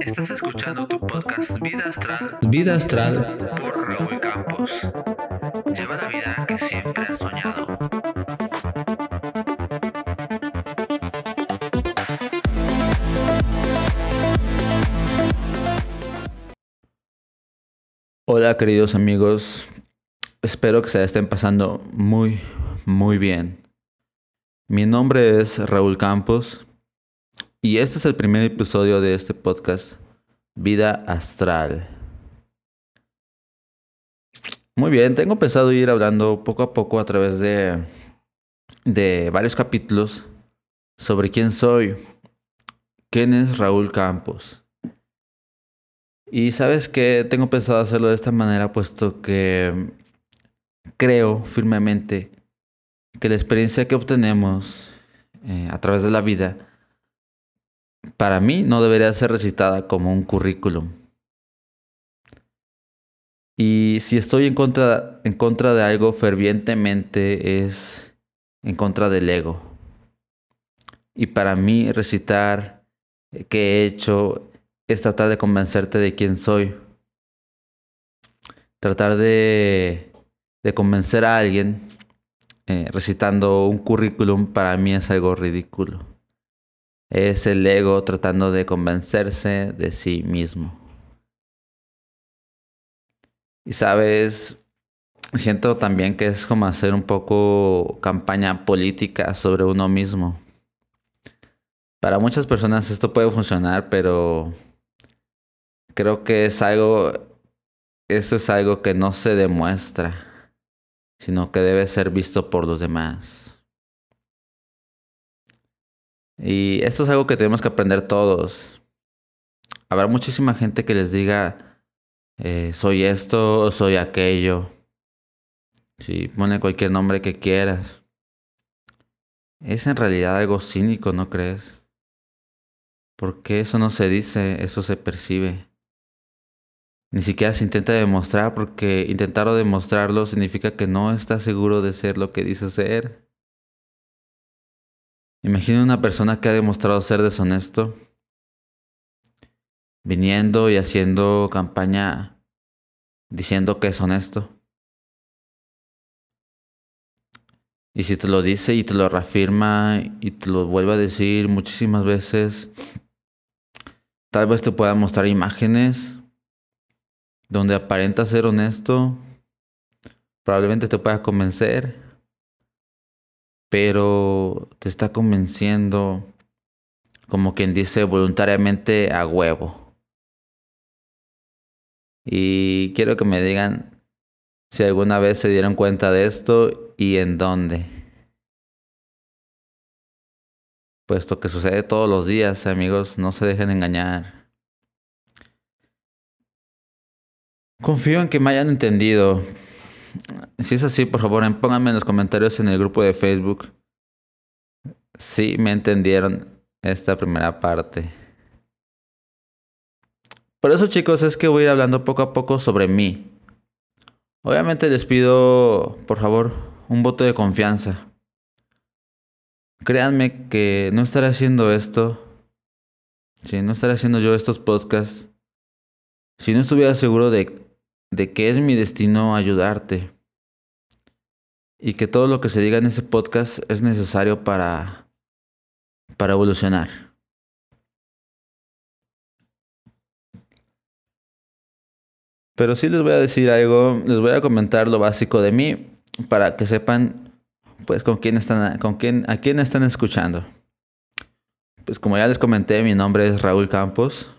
Estás escuchando tu podcast Vida Astral Vida Astral por Raúl Campos. Lleva la vida que siempre has soñado. Hola queridos amigos, espero que se estén pasando muy, muy bien. Mi nombre es Raúl Campos y este es el primer episodio de este podcast, Vida Astral. Muy bien, tengo pensado ir hablando poco a poco a través de, de varios capítulos sobre quién soy, quién es Raúl Campos. Y sabes que tengo pensado hacerlo de esta manera puesto que creo firmemente que la experiencia que obtenemos eh, a través de la vida, para mí no debería ser recitada como un currículum. Y si estoy en contra, en contra de algo fervientemente es en contra del ego. Y para mí recitar que he hecho es tratar de convencerte de quién soy. Tratar de, de convencer a alguien eh, recitando un currículum para mí es algo ridículo. Es el ego tratando de convencerse de sí mismo. Y sabes, siento también que es como hacer un poco campaña política sobre uno mismo. Para muchas personas esto puede funcionar, pero creo que es algo, eso es algo que no se demuestra, sino que debe ser visto por los demás. Y esto es algo que tenemos que aprender todos. Habrá muchísima gente que les diga, eh, soy esto o soy aquello. Si pone cualquier nombre que quieras. Es en realidad algo cínico, ¿no crees? Porque eso no se dice, eso se percibe. Ni siquiera se intenta demostrar porque intentar demostrarlo significa que no está seguro de ser lo que dice ser. Imagina una persona que ha demostrado ser deshonesto, viniendo y haciendo campaña diciendo que es honesto. Y si te lo dice y te lo reafirma y te lo vuelve a decir muchísimas veces, tal vez te pueda mostrar imágenes donde aparenta ser honesto, probablemente te pueda convencer, pero te está convenciendo como quien dice voluntariamente a huevo. Y quiero que me digan si alguna vez se dieron cuenta de esto y en dónde. Puesto que sucede todos los días, amigos, no se dejen engañar. Confío en que me hayan entendido. Si es así, por favor, pónganme en los comentarios en el grupo de Facebook si me entendieron esta primera parte. Por eso, chicos, es que voy a ir hablando poco a poco sobre mí. Obviamente les pido, por favor, un voto de confianza. Créanme que no estaré haciendo esto. Si no estaré haciendo yo estos podcasts. Si no estuviera seguro de de que es mi destino ayudarte y que todo lo que se diga en ese podcast es necesario para para evolucionar. Pero sí les voy a decir algo, les voy a comentar lo básico de mí para que sepan pues con quién están con quién a quién están escuchando. Pues como ya les comenté, mi nombre es Raúl Campos.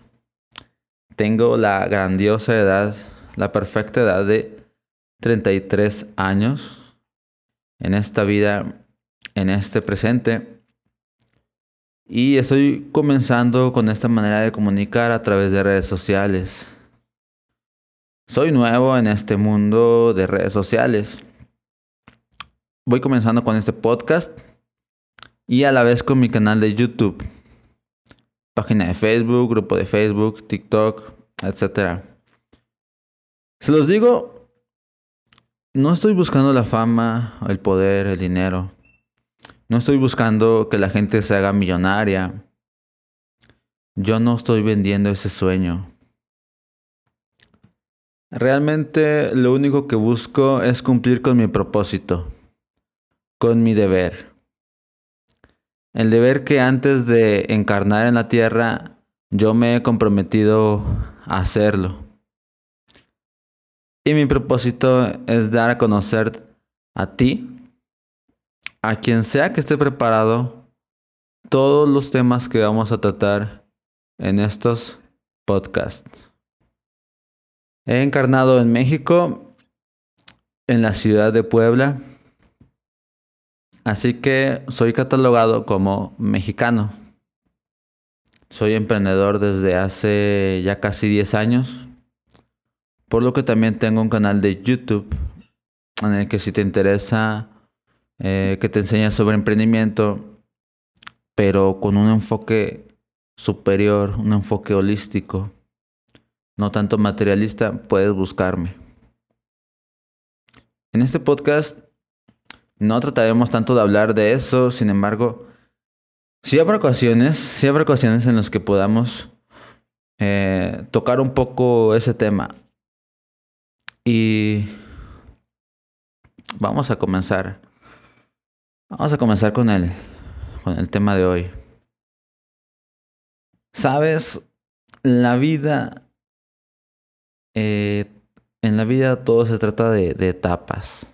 Tengo la grandiosa edad la perfecta edad de 33 años en esta vida, en este presente. Y estoy comenzando con esta manera de comunicar a través de redes sociales. Soy nuevo en este mundo de redes sociales. Voy comenzando con este podcast y a la vez con mi canal de YouTube, página de Facebook, grupo de Facebook, TikTok, etcétera. Se los digo, no estoy buscando la fama, el poder, el dinero. No estoy buscando que la gente se haga millonaria. yo no estoy vendiendo ese sueño. Realmente lo único que busco es cumplir con mi propósito, con mi deber. El deber que antes de encarnar en la tierra yo me he comprometido a hacerlo. Y mi propósito es dar a conocer a ti, a quien sea que esté preparado, todos los temas que vamos a tratar en estos podcasts. He encarnado en México, en la ciudad de Puebla, así que soy catalogado como mexicano. Soy emprendedor desde hace ya casi 10 años, por lo que también tengo un canal de YouTube en el que si te interesa eh, que te enseñe sobre emprendimiento, pero con un enfoque superior, un enfoque holístico, no tanto materialista, puedes buscarme. En este podcast no trataremos tanto de hablar de eso, sin embargo, sí habrá ocasiones, sí habrá ocasiones en las que podamos eh, tocar un poco ese tema. Y vamos a comenzar. Vamos a comenzar con el, con el tema de hoy. Sabes, la vida, eh, en la vida todo se trata de, etapas.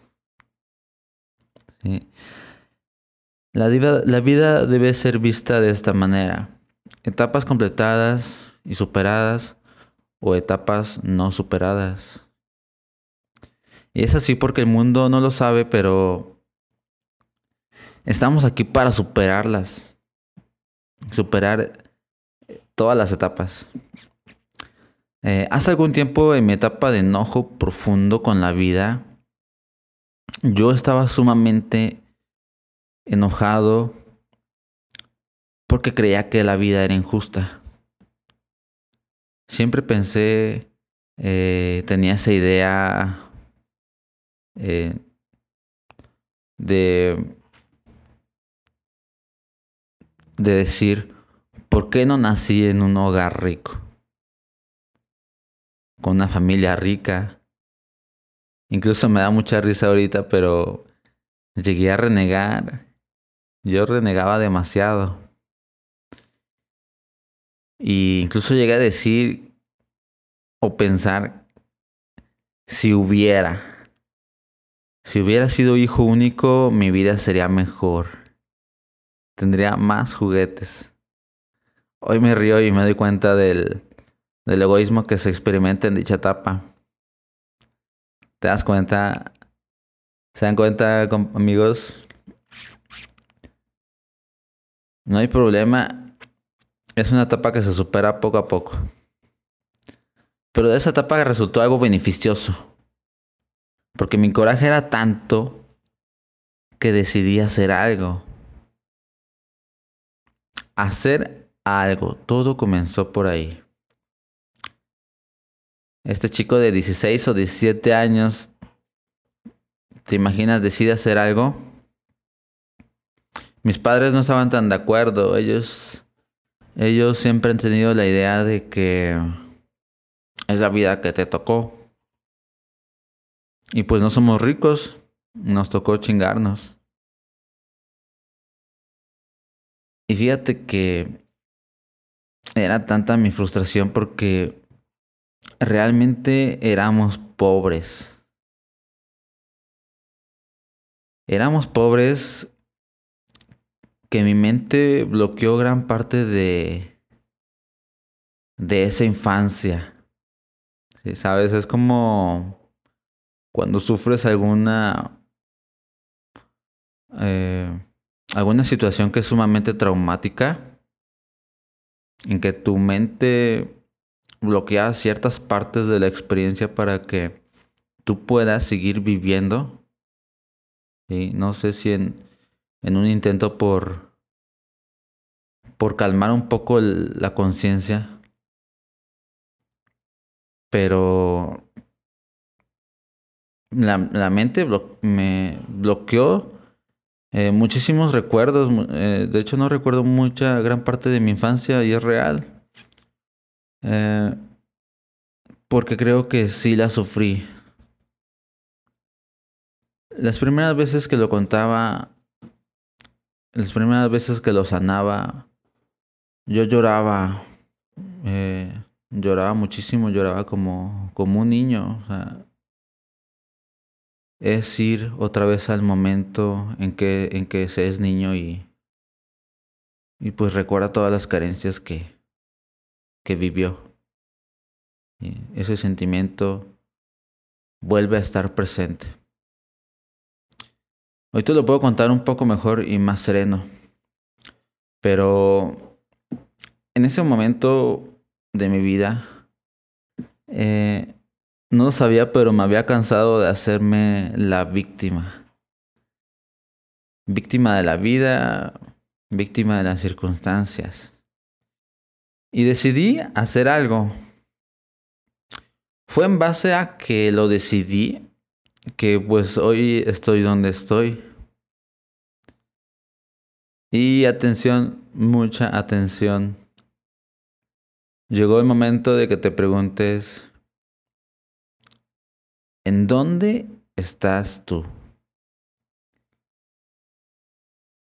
La, la vida debe ser vista de esta manera. Etapas completadas y superadas o etapas no superadas. Y es así porque el mundo no lo sabe, pero estamos aquí para superarlas. Superar todas las etapas. Eh, hace algún tiempo en mi etapa de enojo profundo con la vida, yo estaba sumamente enojado porque creía que la vida era injusta. Siempre pensé, eh, tenía esa idea eh, de, de decir, ¿Por qué no nací en un hogar rico? Con una familia rica. Incluso me da mucha risa ahorita, pero llegué a renegar. Yo renegaba demasiado. Y incluso llegué a decir o pensar si hubiera, si hubiera sido hijo único, mi vida sería mejor. Tendría más juguetes. Hoy me río y me doy cuenta del, del egoísmo que se experimenta en dicha etapa. ¿Te das cuenta? ¿Se dan cuenta, amigos? No hay problema. Es una etapa que se supera poco a poco. Pero de esa etapa resultó algo beneficioso. Porque mi coraje era tanto que decidí hacer algo. Hacer algo. Todo comenzó por ahí. Este chico de 16 o 17 años, ¿te imaginas decide hacer algo? Mis padres no estaban tan de acuerdo. Ellos, ellos siempre han tenido la idea de que es la vida que te tocó. Y pues no somos ricos, nos tocó chingarnos. Y fíjate que era tanta mi frustración porque realmente éramos pobres. Éramos pobres que mi mente bloqueó gran parte de, de esa infancia. ¿Sabes? Es como cuando sufres alguna... Eh, alguna situación que es sumamente traumática en que tu mente bloquea ciertas partes de la experiencia para que tú puedas seguir viviendo. Y no sé si en, en un intento por, por calmar un poco la conciencia, pero la, la mente me bloqueó eh, muchísimos recuerdos. Eh, de hecho, no recuerdo mucha, gran parte de mi infancia y es real. Eh, porque creo que sí la sufrí. Las primeras veces que lo contaba, las primeras veces que lo sanaba, yo lloraba, lloraba muchísimo, lloraba como, como un niño. O sea, es ir otra vez al momento en que, en que se es niño y, y pues recuerda todas las carencias que, que vivió. Ese sentimiento vuelve a estar presente. Hoy te lo puedo contar un poco mejor y más sereno. Pero en ese momento de mi vida, eh, no lo sabía, pero me había cansado de hacerme la víctima. Víctima de la vida, víctima de las circunstancias. Y decidí hacer algo. Fue en base a que lo decidí que pues hoy estoy donde estoy. Y atención, mucha atención. Llegó el momento de que te preguntes, ¿en dónde estás tú?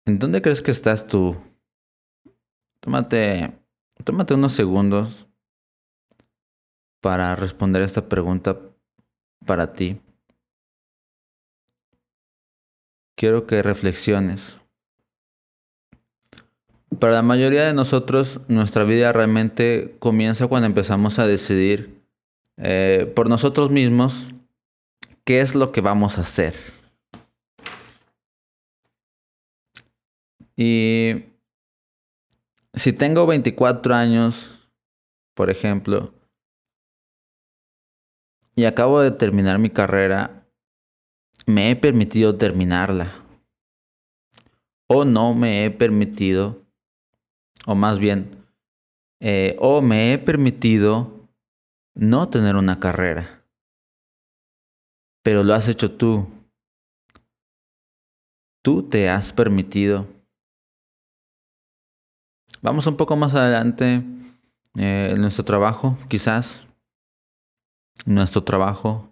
¿En dónde crees que estás tú? Tómate, tómate unos segundos para responder esta pregunta para ti. Quiero que reflexiones. Para la mayoría de nosotros, nuestra vida realmente comienza cuando empezamos a decidir eh, por nosotros mismos qué es lo que vamos a hacer. Y si tengo 24 años, por ejemplo, y acabo de terminar mi carrera, me he permitido terminarla. O no me he permitido, o más bien, eh, o me he permitido no tener una carrera. Pero lo has hecho tú. Tú te has permitido. Vamos un poco más adelante eh, en nuestro trabajo, quizás. Nuestro trabajo.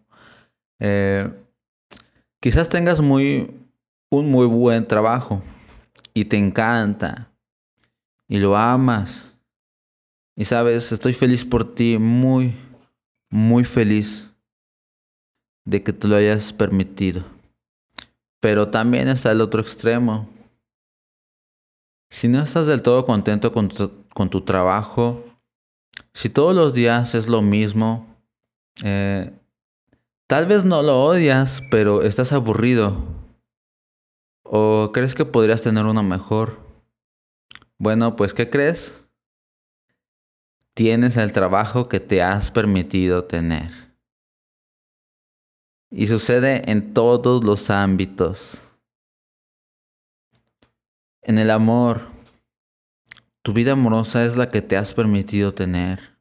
Eh, quizás tengas muy, un muy buen trabajo y te encanta y lo amas. Y sabes, estoy feliz por ti, muy, muy feliz de que te lo hayas permitido. Pero también está el otro extremo. Si no estás del todo contento con tu, con tu trabajo, si todos los días es lo mismo, eh, tal vez no lo odias, pero estás aburrido. ¿O crees que podrías tener uno mejor? Bueno, pues ¿qué crees? Tienes el trabajo que te has permitido tener. Y sucede en todos los ámbitos. En el amor, tu vida amorosa es la que te has permitido tener.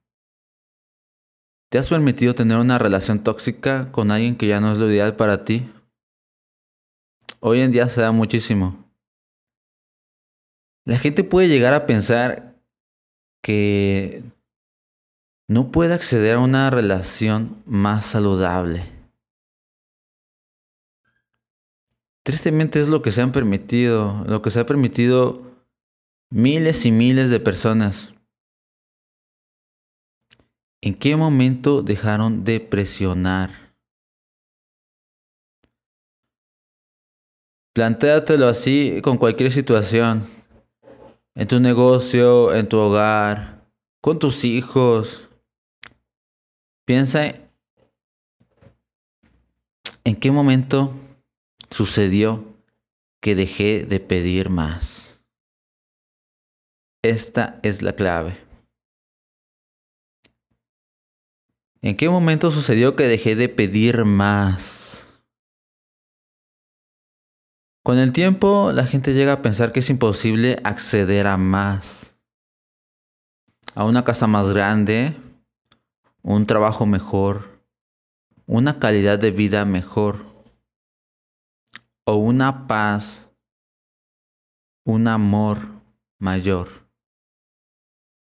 ¿Te has permitido tener una relación tóxica con alguien que ya no es lo ideal para ti? Hoy en día se da muchísimo. La gente puede llegar a pensar que no puede acceder a una relación más saludable. Tristemente es lo que se han permitido, lo que se ha permitido miles y miles de personas. ¿En qué momento dejaron de presionar? Plantéatelo así con cualquier situación. En tu negocio, en tu hogar, con tus hijos. Piensa en qué momento sucedió que dejé de pedir más. Esta es la clave. ¿En qué momento sucedió que dejé de pedir más? Con el tiempo la gente llega a pensar que es imposible acceder a más. A una casa más grande, un trabajo mejor, una calidad de vida mejor o una paz, un amor mayor.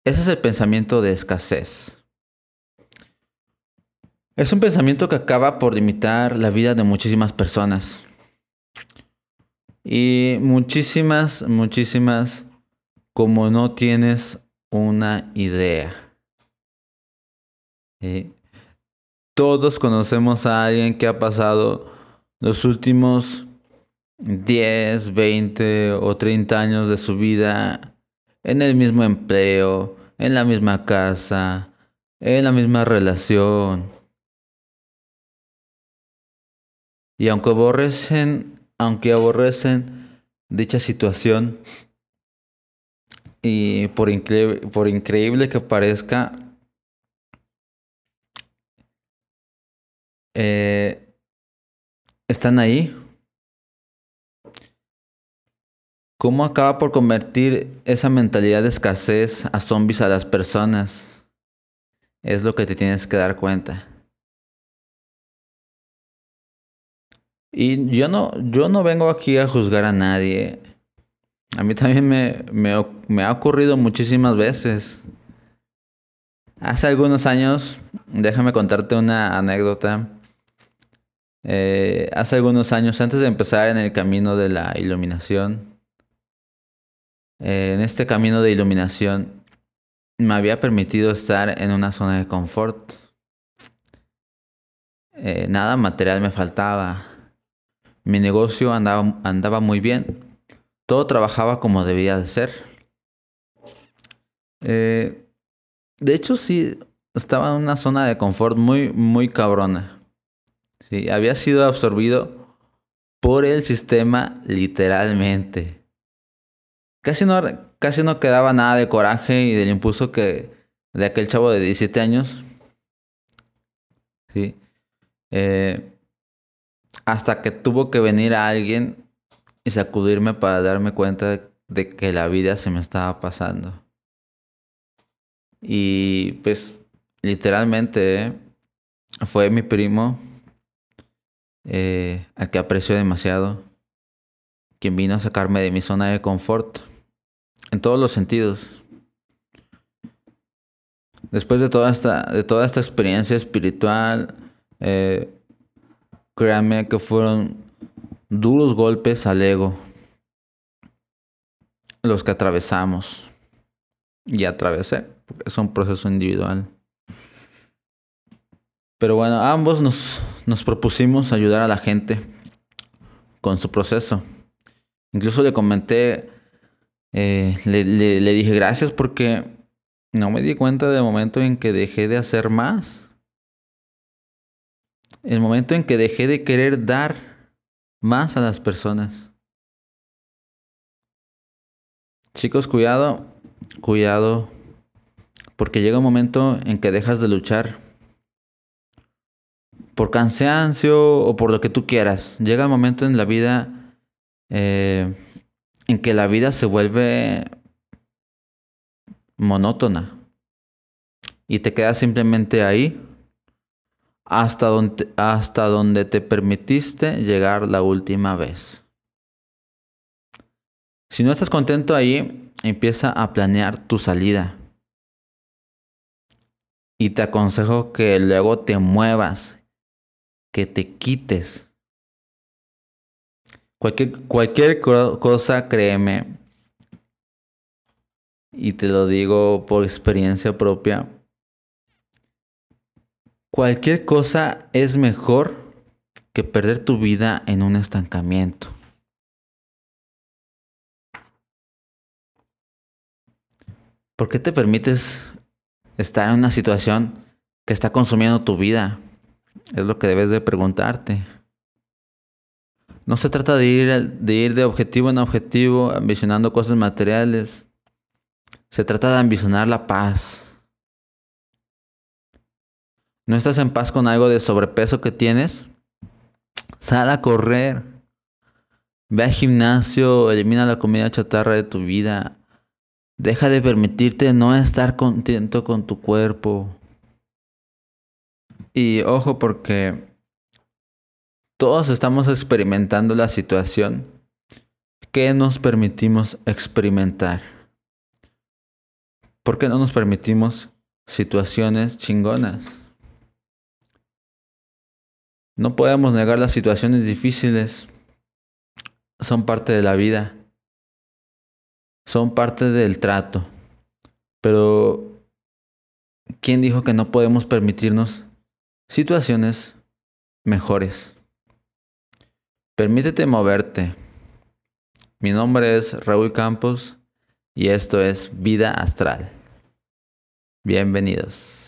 ese es el pensamiento de escasez. Es un pensamiento que acaba por limitar la vida de muchísimas personas. Y muchísimas, muchísimas, como no tienes una idea. Todos conocemos a alguien que ha pasado los últimos 10, 20 o 30 años de su vida en el mismo empleo, en la misma casa, en la misma relación. Y aunque aborrecen, aunque aborrecen dicha situación, y por, por increíble que parezca, eh, están ahí. ¿Cómo acaba por convertir esa mentalidad de escasez a zombies a las personas? Es lo que te tienes que dar cuenta. Y yo no, yo no vengo aquí a juzgar a nadie. A mí también me, me, ha ocurrido muchísimas veces. Hace algunos años, déjame contarte una anécdota. Eh, hace algunos años, antes de empezar en el camino de la iluminación, eh, en este camino de iluminación, me había permitido estar en una zona de confort. Eh, nada material me faltaba. Mi negocio andaba, muy bien. Todo trabajaba como debía de ser. Eh, de hecho, sí, estaba en una zona de confort muy, muy cabrona. Sí, había sido absorbido por el sistema literalmente. Casi no, casi no quedaba nada de coraje y del impulso que de aquel chavo de 17 años. Sí. Eh, hasta que tuvo que venir a alguien y sacudirme para darme cuenta de, que la vida se me estaba pasando. Y pues literalmente ¿eh? fue mi primo, eh, al que aprecio demasiado, quien vino a sacarme de mi zona de confort, en todos los sentidos. Después de toda esta, de toda esta experiencia espiritual, eh, Créanme que fueron duros golpes al ego los que atravesamos y atravesé, porque es un proceso individual. Pero bueno, ambos nos, nos propusimos ayudar a la gente con su proceso. Incluso le comenté, eh, le, le dije gracias porque no me di cuenta del momento en que dejé de hacer más el momento en que dejé de querer dar más a las personas. Chicos, cuidado, cuidado, porque llega un momento en que dejas de luchar por cansancio o por lo que tú quieras. Llega un momento en la vida eh, en que la vida se vuelve monótona y te quedas simplemente ahí hasta donde, hasta donde te permitiste llegar la última vez. Si no estás contento ahí, empieza a planear tu salida. Y te aconsejo que luego te muevas, que te quites. Cualquier, cualquier cosa, créeme, y te lo digo por experiencia propia, Cualquier cosa es mejor que perder tu vida en un estancamiento. ¿Por qué te permites estar en una situación que está consumiendo tu vida? Es lo que debes de preguntarte. No se trata de ir, de objetivo en objetivo ambicionando cosas materiales. Se trata de ambicionar la paz, ¿No estás en paz con algo de sobrepeso que tienes? Sal a correr. Ve al gimnasio, elimina la comida chatarra de tu vida. Deja de permitirte no estar contento con tu cuerpo. Y ojo porque todos estamos experimentando la situación que nos permitimos experimentar. ¿por qué no nos permitimos situaciones chingonas? No podemos negar las situaciones difíciles. Son parte de la vida. Son parte del trato. Pero, ¿quién dijo que no podemos permitirnos situaciones mejores? Permítete moverte. Mi nombre es Raúl Campos y esto es Vida Astral. Bienvenidos.